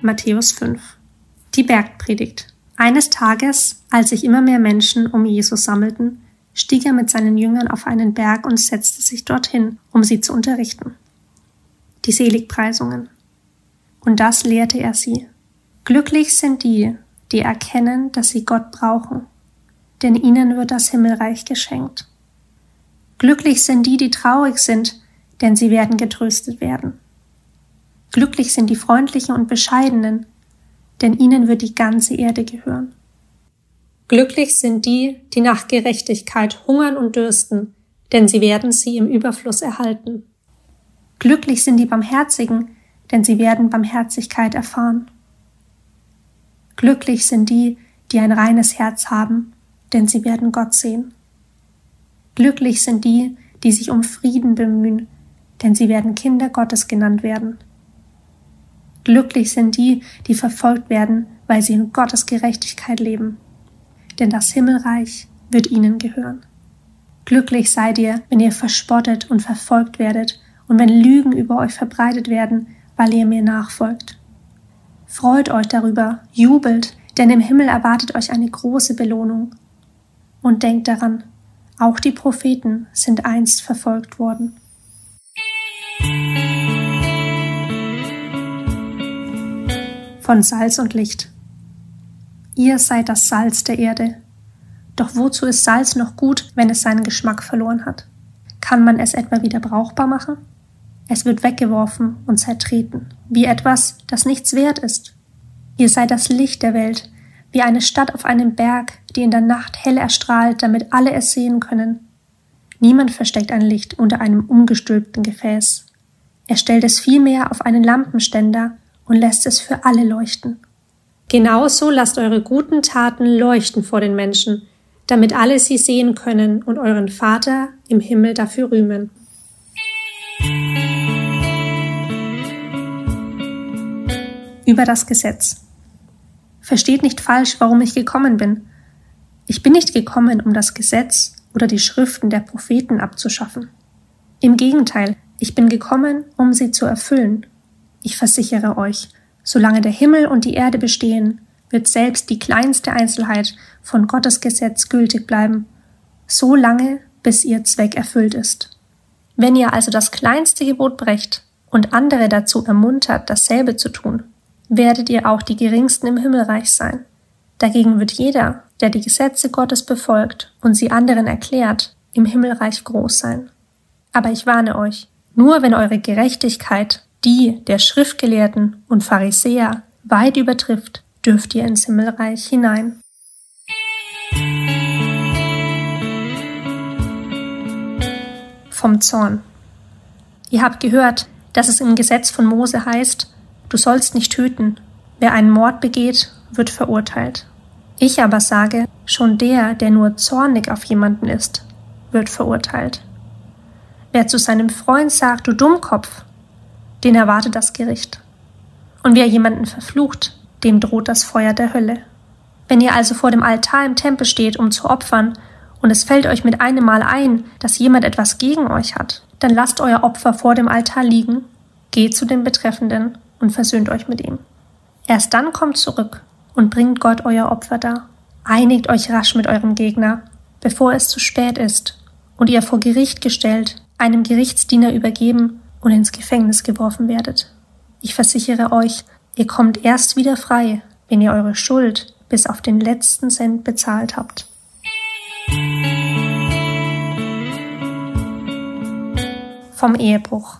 Matthäus 5 Die Bergpredigt Eines Tages, als sich immer mehr Menschen um Jesus sammelten, stieg er mit seinen Jüngern auf einen Berg und setzte sich dorthin, um sie zu unterrichten. Die Seligpreisungen. Und das lehrte er sie. Glücklich sind die, die erkennen, dass sie Gott brauchen, denn ihnen wird das Himmelreich geschenkt. Glücklich sind die, die traurig sind, denn sie werden getröstet werden. Glücklich sind die Freundlichen und Bescheidenen, denn ihnen wird die ganze Erde gehören. Glücklich sind die, die nach Gerechtigkeit hungern und dürsten, denn sie werden sie im Überfluss erhalten. Glücklich sind die Barmherzigen, denn sie werden Barmherzigkeit erfahren. Glücklich sind die, die ein reines Herz haben, denn sie werden Gott sehen. Glücklich sind die, die sich um Frieden bemühen, denn sie werden Kinder Gottes genannt werden. Glücklich sind die, die verfolgt werden, weil sie in Gottes Gerechtigkeit leben. Denn das Himmelreich wird ihnen gehören. Glücklich seid ihr, wenn ihr verspottet und verfolgt werdet und wenn Lügen über euch verbreitet werden, weil ihr mir nachfolgt. Freut euch darüber, jubelt, denn im Himmel erwartet euch eine große Belohnung. Und denkt daran, auch die Propheten sind einst verfolgt worden. von Salz und Licht. Ihr seid das Salz der Erde. Doch wozu ist Salz noch gut, wenn es seinen Geschmack verloren hat? Kann man es etwa wieder brauchbar machen? Es wird weggeworfen und zertreten, wie etwas, das nichts wert ist. Ihr seid das Licht der Welt, wie eine Stadt auf einem Berg, die in der Nacht hell erstrahlt, damit alle es sehen können. Niemand versteckt ein Licht unter einem umgestülpten Gefäß. Er stellt es vielmehr auf einen Lampenständer und lässt es für alle leuchten. Genauso lasst eure guten Taten leuchten vor den Menschen, damit alle sie sehen können und euren Vater im Himmel dafür rühmen. Über das Gesetz. Versteht nicht falsch, warum ich gekommen bin. Ich bin nicht gekommen, um das Gesetz oder die Schriften der Propheten abzuschaffen. Im Gegenteil, ich bin gekommen, um sie zu erfüllen ich versichere euch, solange der Himmel und die Erde bestehen, wird selbst die kleinste Einzelheit von Gottes Gesetz gültig bleiben, so lange, bis ihr Zweck erfüllt ist. Wenn ihr also das kleinste Gebot brecht und andere dazu ermuntert, dasselbe zu tun, werdet ihr auch die geringsten im Himmelreich sein. Dagegen wird jeder, der die Gesetze Gottes befolgt und sie anderen erklärt, im Himmelreich groß sein. Aber ich warne euch, nur wenn eure Gerechtigkeit die der Schriftgelehrten und Pharisäer weit übertrifft, dürft ihr ins Himmelreich hinein. Vom Zorn. Ihr habt gehört, dass es im Gesetz von Mose heißt, du sollst nicht töten, wer einen Mord begeht, wird verurteilt. Ich aber sage, schon der, der nur zornig auf jemanden ist, wird verurteilt. Wer zu seinem Freund sagt, du Dummkopf, den erwartet das Gericht. Und wer jemanden verflucht, dem droht das Feuer der Hölle. Wenn ihr also vor dem Altar im Tempel steht, um zu opfern, und es fällt euch mit einem Mal ein, dass jemand etwas gegen euch hat, dann lasst euer Opfer vor dem Altar liegen, geht zu dem Betreffenden und versöhnt euch mit ihm. Erst dann kommt zurück und bringt Gott euer Opfer dar. Einigt euch rasch mit eurem Gegner, bevor es zu spät ist und ihr vor Gericht gestellt, einem Gerichtsdiener übergeben und ins Gefängnis geworfen werdet. Ich versichere euch, ihr kommt erst wieder frei, wenn ihr eure Schuld bis auf den letzten Cent bezahlt habt. Vom Ehebruch.